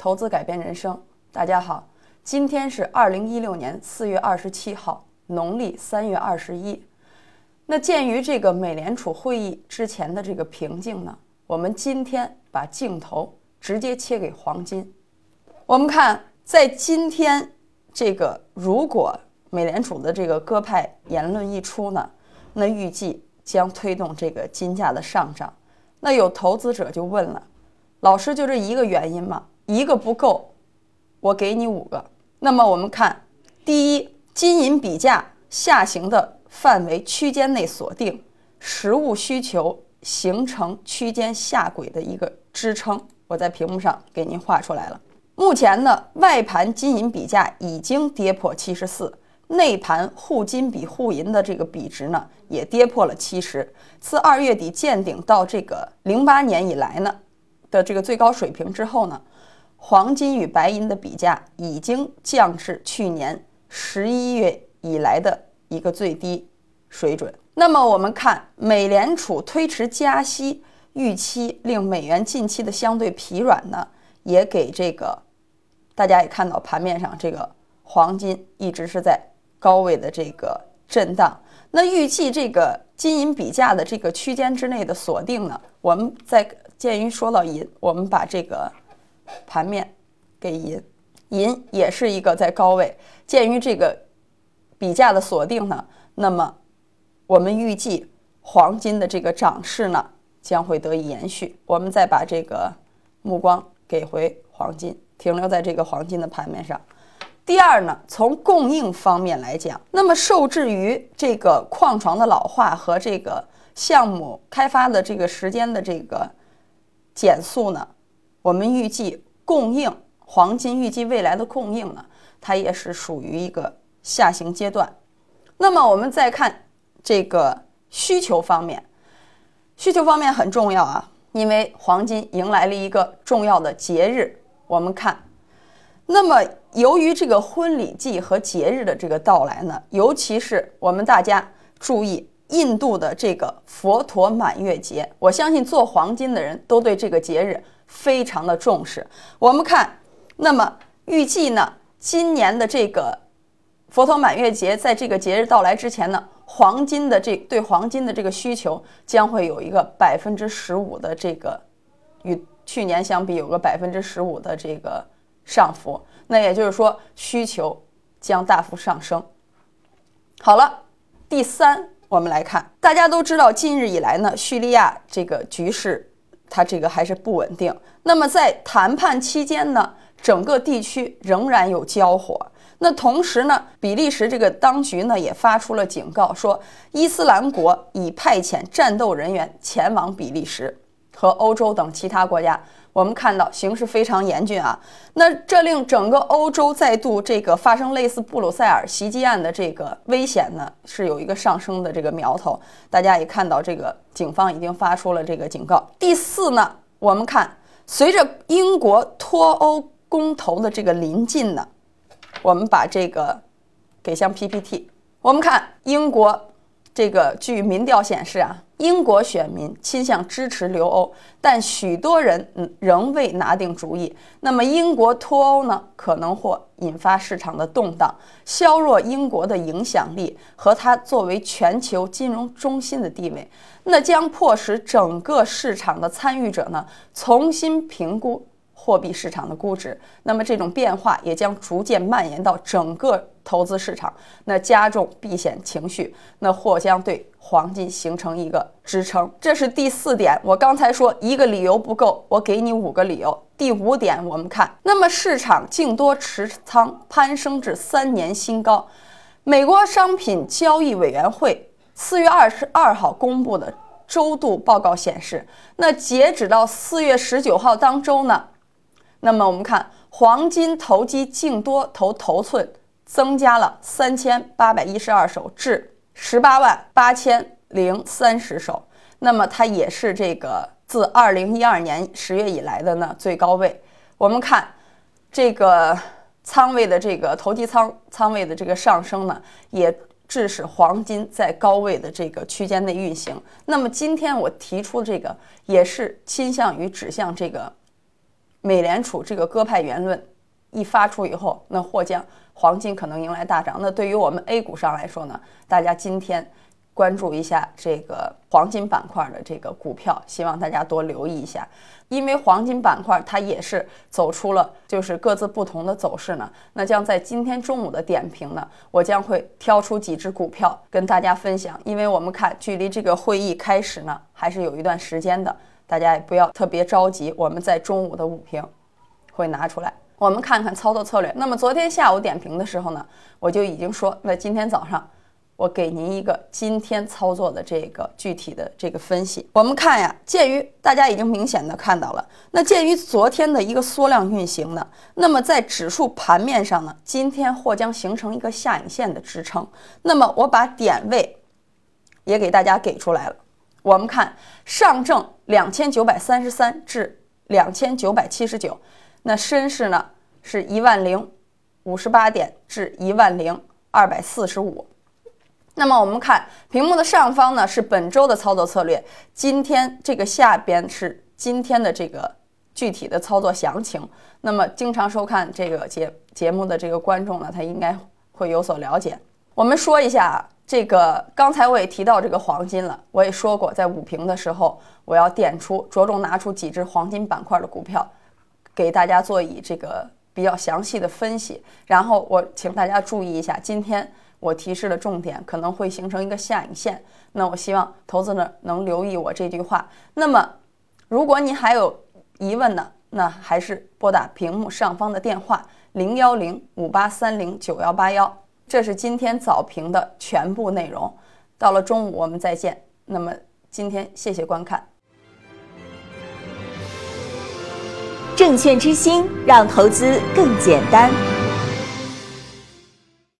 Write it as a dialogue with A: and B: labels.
A: 投资改变人生。大家好，今天是二零一六年四月二十七号，农历三月二十一。那鉴于这个美联储会议之前的这个平静呢，我们今天把镜头直接切给黄金。我们看，在今天这个如果美联储的这个鸽派言论一出呢，那预计将推动这个金价的上涨。那有投资者就问了，老师就这一个原因吗？一个不够，我给你五个。那么我们看，第一，金银比价下行的范围区间内锁定，实物需求形成区间下轨的一个支撑。我在屏幕上给您画出来了。目前呢，外盘金银比价已经跌破七十四。内盘沪金比沪银的这个比值呢，也跌破了七十。自二月底见顶到这个零八年以来呢的这个最高水平之后呢，黄金与白银的比价已经降至去年十一月以来的一个最低水准。那么我们看，美联储推迟加息预期，令美元近期的相对疲软呢，也给这个大家也看到盘面上这个黄金一直是在。高位的这个震荡，那预计这个金银比价的这个区间之内的锁定呢？我们在鉴于说到银，我们把这个盘面给银，银也是一个在高位。鉴于这个比价的锁定呢，那么我们预计黄金的这个涨势呢将会得以延续。我们再把这个目光给回黄金，停留在这个黄金的盘面上。第二呢，从供应方面来讲，那么受制于这个矿床的老化和这个项目开发的这个时间的这个减速呢，我们预计供应黄金预计未来的供应呢，它也是属于一个下行阶段。那么我们再看这个需求方面，需求方面很重要啊，因为黄金迎来了一个重要的节日，我们看。那么，由于这个婚礼季和节日的这个到来呢，尤其是我们大家注意印度的这个佛陀满月节，我相信做黄金的人都对这个节日非常的重视。我们看，那么预计呢，今年的这个佛陀满月节，在这个节日到来之前呢，黄金的这对黄金的这个需求将会有一个百分之十五的这个，与去年相比有个百分之十五的这个。上浮，那也就是说需求将大幅上升。好了，第三，我们来看，大家都知道，近日以来呢，叙利亚这个局势它这个还是不稳定。那么在谈判期间呢，整个地区仍然有交火。那同时呢，比利时这个当局呢也发出了警告，说伊斯兰国已派遣战斗人员前往比利时和欧洲等其他国家。我们看到形势非常严峻啊，那这令整个欧洲再度这个发生类似布鲁塞尔袭击案的这个危险呢，是有一个上升的这个苗头。大家也看到，这个警方已经发出了这个警告。第四呢，我们看随着英国脱欧公投的这个临近呢，我们把这个给像 PPT，我们看英国。这个据民调显示啊，英国选民倾向支持留欧，但许多人仍未拿定主意。那么英国脱欧呢，可能或引发市场的动荡，削弱英国的影响力和它作为全球金融中心的地位，那将迫使整个市场的参与者呢重新评估。货币市场的估值，那么这种变化也将逐渐蔓延到整个投资市场，那加重避险情绪，那或将对黄金形成一个支撑。这是第四点。我刚才说一个理由不够，我给你五个理由。第五点，我们看，那么市场净多持仓攀升至三年新高。美国商品交易委员会四月二十二号公布的周度报告显示，那截止到四月十九号当周呢。那么我们看黄金投机净多头头寸增加了三千八百一十二手至十八万八千零三十手，那么它也是这个自二零一二年十月以来的呢最高位。我们看这个仓位的这个投机仓仓位的这个上升呢，也致使黄金在高位的这个区间内运行。那么今天我提出这个也是倾向于指向这个。美联储这个鸽派言论一发出以后，那或将黄金可能迎来大涨。那对于我们 A 股上来说呢，大家今天。关注一下这个黄金板块的这个股票，希望大家多留意一下，因为黄金板块它也是走出了就是各自不同的走势呢。那将在今天中午的点评呢，我将会挑出几只股票跟大家分享，因为我们看距离这个会议开始呢还是有一段时间的，大家也不要特别着急。我们在中午的午评会拿出来，我们看看操作策略。那么昨天下午点评的时候呢，我就已经说，那今天早上。我给您一个今天操作的这个具体的这个分析。我们看呀，鉴于大家已经明显的看到了，那鉴于昨天的一个缩量运行呢，那么在指数盘面上呢，今天或将形成一个下影线的支撑。那么我把点位也给大家给出来了。我们看上证两千九百三十三至两千九百七十九，那深市呢是一万零五十八点至一万零二百四十五。那么我们看屏幕的上方呢，是本周的操作策略。今天这个下边是今天的这个具体的操作详情。那么经常收看这个节节目的这个观众呢，他应该会有所了解。我们说一下这个，刚才我也提到这个黄金了，我也说过在午评的时候，我要点出着重拿出几只黄金板块的股票，给大家做以这个比较详细的分析。然后我请大家注意一下今天。我提示的重点可能会形成一个下影线，那我希望投资者能留意我这句话。那么，如果你还有疑问呢，那还是拨打屏幕上方的电话零幺零五八三零九幺八幺。这是今天早评的全部内容。到了中午我们再见。那么今天谢谢观看。
B: 证券之星，让投资更简单。